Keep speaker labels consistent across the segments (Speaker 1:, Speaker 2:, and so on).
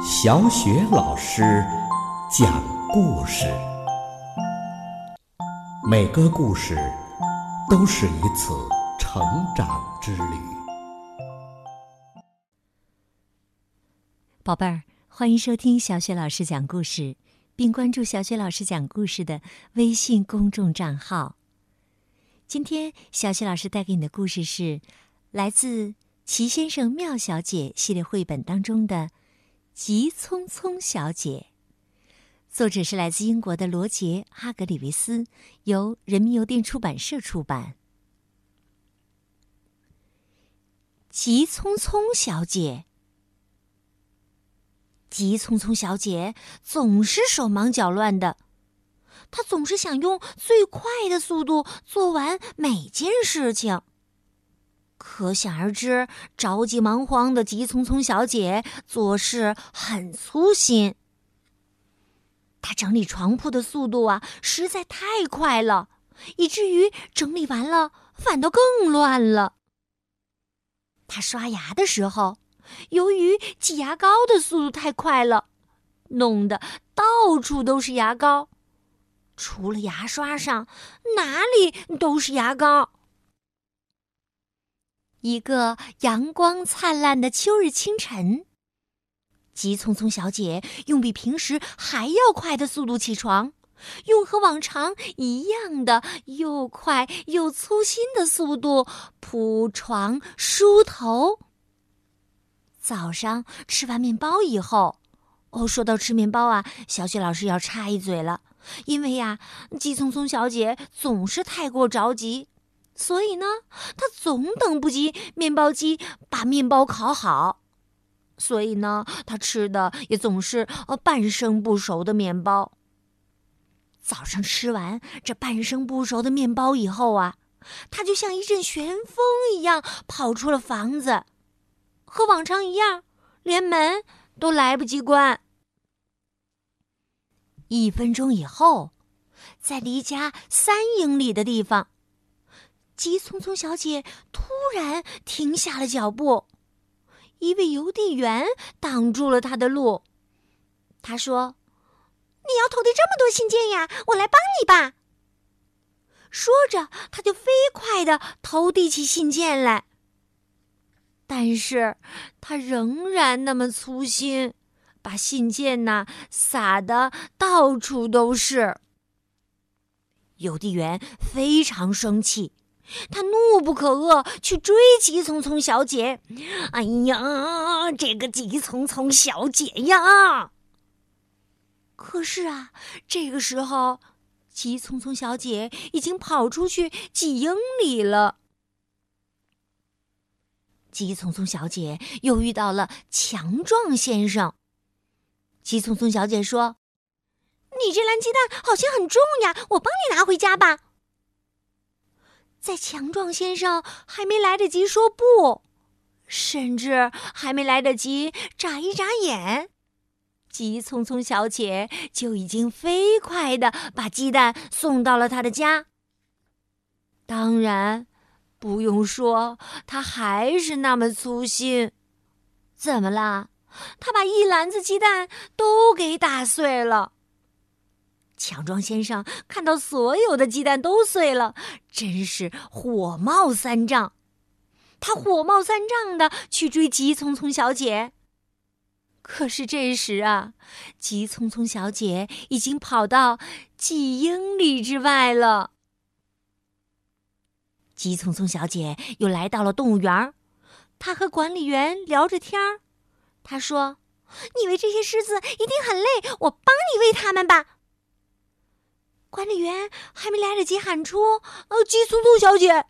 Speaker 1: 小雪老师讲故事，每个故事都是一次成长之旅。
Speaker 2: 宝贝儿，欢迎收听小雪老师讲故事，并关注小雪老师讲故事的微信公众账号。今天，小雪老师带给你的故事是来自《齐先生妙小姐》系列绘本当中的《急匆匆小姐》，作者是来自英国的罗杰·哈格里维斯，由人民邮电出版社出版。急匆匆小姐，急匆匆小姐总是手忙脚乱的。她总是想用最快的速度做完每件事情。可想而知，着急忙慌的急匆匆小姐做事很粗心。她整理床铺的速度啊，实在太快了，以至于整理完了反倒更乱了。她刷牙的时候，由于挤牙膏的速度太快了，弄得到处都是牙膏。除了牙刷上，哪里都是牙膏。一个阳光灿烂的秋日清晨，急匆匆小姐用比平时还要快的速度起床，用和往常一样的又快又粗心的速度铺床梳头。早上吃完面包以后，哦，说到吃面包啊，小雪老师要插一嘴了。因为呀，急匆匆小姐总是太过着急，所以呢，他总等不及面包机把面包烤好，所以呢，他吃的也总是呃半生不熟的面包。早上吃完这半生不熟的面包以后啊，他就像一阵旋风一样跑出了房子，和往常一样，连门都来不及关。一分钟以后，在离家三英里的地方，急匆匆小姐突然停下了脚步。一位邮递员挡住了她的路。他说：“你要投递这么多信件呀，我来帮你吧。”说着，他就飞快的投递起信件来。但是，他仍然那么粗心。把信件呐撒的到处都是。邮递员非常生气，他怒不可遏，去追急匆匆小姐。哎呀，这个急匆匆小姐呀！可是啊，这个时候，急匆匆小姐已经跑出去几英里了。急匆匆小姐又遇到了强壮先生。急匆匆小姐说：“你这篮鸡蛋好像很重呀，我帮你拿回家吧。”在强壮先生还没来得及说不，甚至还没来得及眨一眨眼，急匆匆小姐就已经飞快的把鸡蛋送到了他的家。当然，不用说，他还是那么粗心。怎么啦？他把一篮子鸡蛋都给打碎了。强壮先生看到所有的鸡蛋都碎了，真是火冒三丈。他火冒三丈的去追急匆匆小姐。可是这时啊，急匆匆小姐已经跑到几英里之外了。急匆匆小姐又来到了动物园，她和管理员聊着天儿。他说：“你喂这些狮子一定很累，我帮你喂它们吧。”管理员还没来得及喊出“呃，急匆匆小姐”，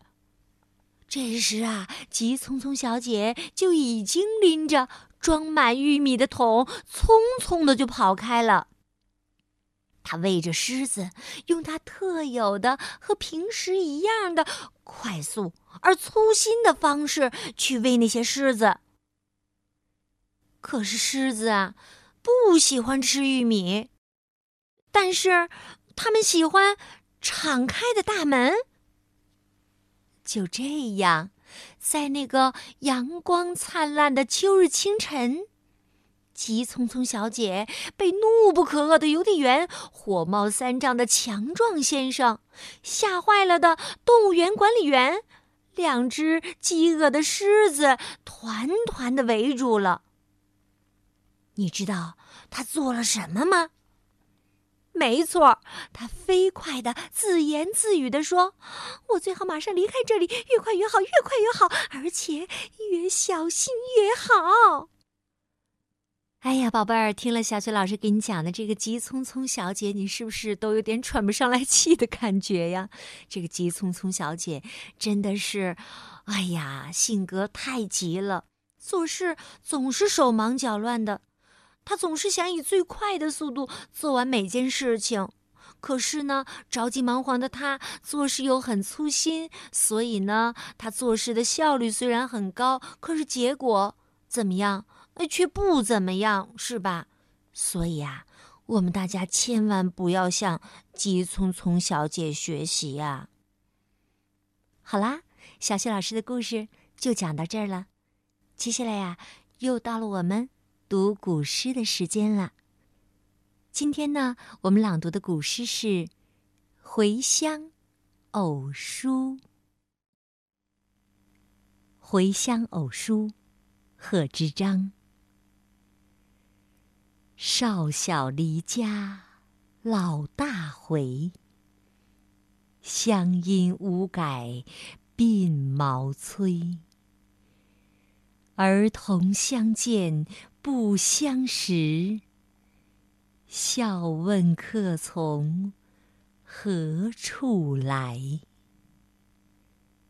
Speaker 2: 这时啊，急匆匆小姐就已经拎着装满玉米的桶，匆匆的就跑开了。她喂着狮子，用她特有的和平时一样的快速而粗心的方式去喂那些狮子。可是狮子啊，不喜欢吃玉米，但是他们喜欢敞开的大门。就这样，在那个阳光灿烂的秋日清晨，急匆匆小姐被怒不可遏的邮递员、火冒三丈的强壮先生、吓坏了的动物园管理员、两只饥饿的狮子团团的围住了。你知道他做了什么吗？没错，他飞快的自言自语的说：“我最好马上离开这里，越快越好，越快越好，而且越小心越好。”哎呀，宝贝儿，听了小雪老师给你讲的这个急匆匆小姐，你是不是都有点喘不上来气的感觉呀？这个急匆匆小姐真的是，哎呀，性格太急了，做事总是手忙脚乱的。他总是想以最快的速度做完每件事情，可是呢，着急忙慌的他做事又很粗心，所以呢，他做事的效率虽然很高，可是结果怎么样？哎，却不怎么样，是吧？所以啊，我们大家千万不要向急匆匆小姐学习呀。好啦，小谢老师的故事就讲到这儿了，接下来呀，又到了我们。读古诗的时间了。今天呢，我们朗读的古诗是《回乡偶书》。《回乡偶书》，贺知章。少小离家老大回，乡音无改鬓毛衰。儿童相见。不相识，笑问客从何处来。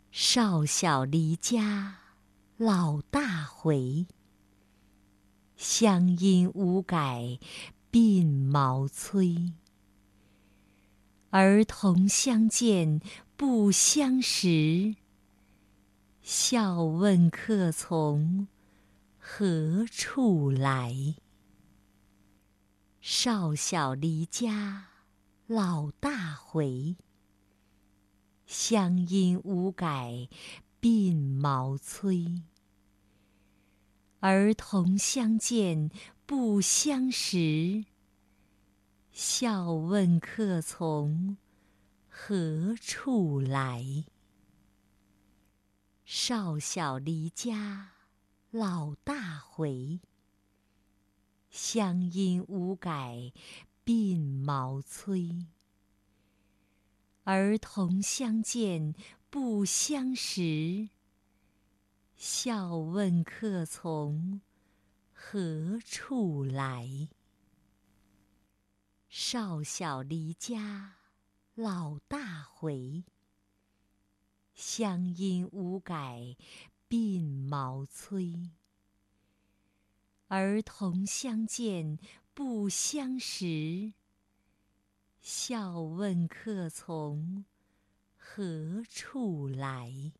Speaker 2: 少小离家老大回，乡音无改鬓毛衰。儿童相见不相识，笑问客从。何处来？少小离家老大回，乡音无改鬓毛衰。儿童相见不相识，笑问客从何处来。少小离家。老大回，乡音无改鬓毛衰。儿童相见不相识，笑问客从何处来。少小离家老大回，乡音无改。鬓毛衰，儿童相见不相识，笑问客从何处来。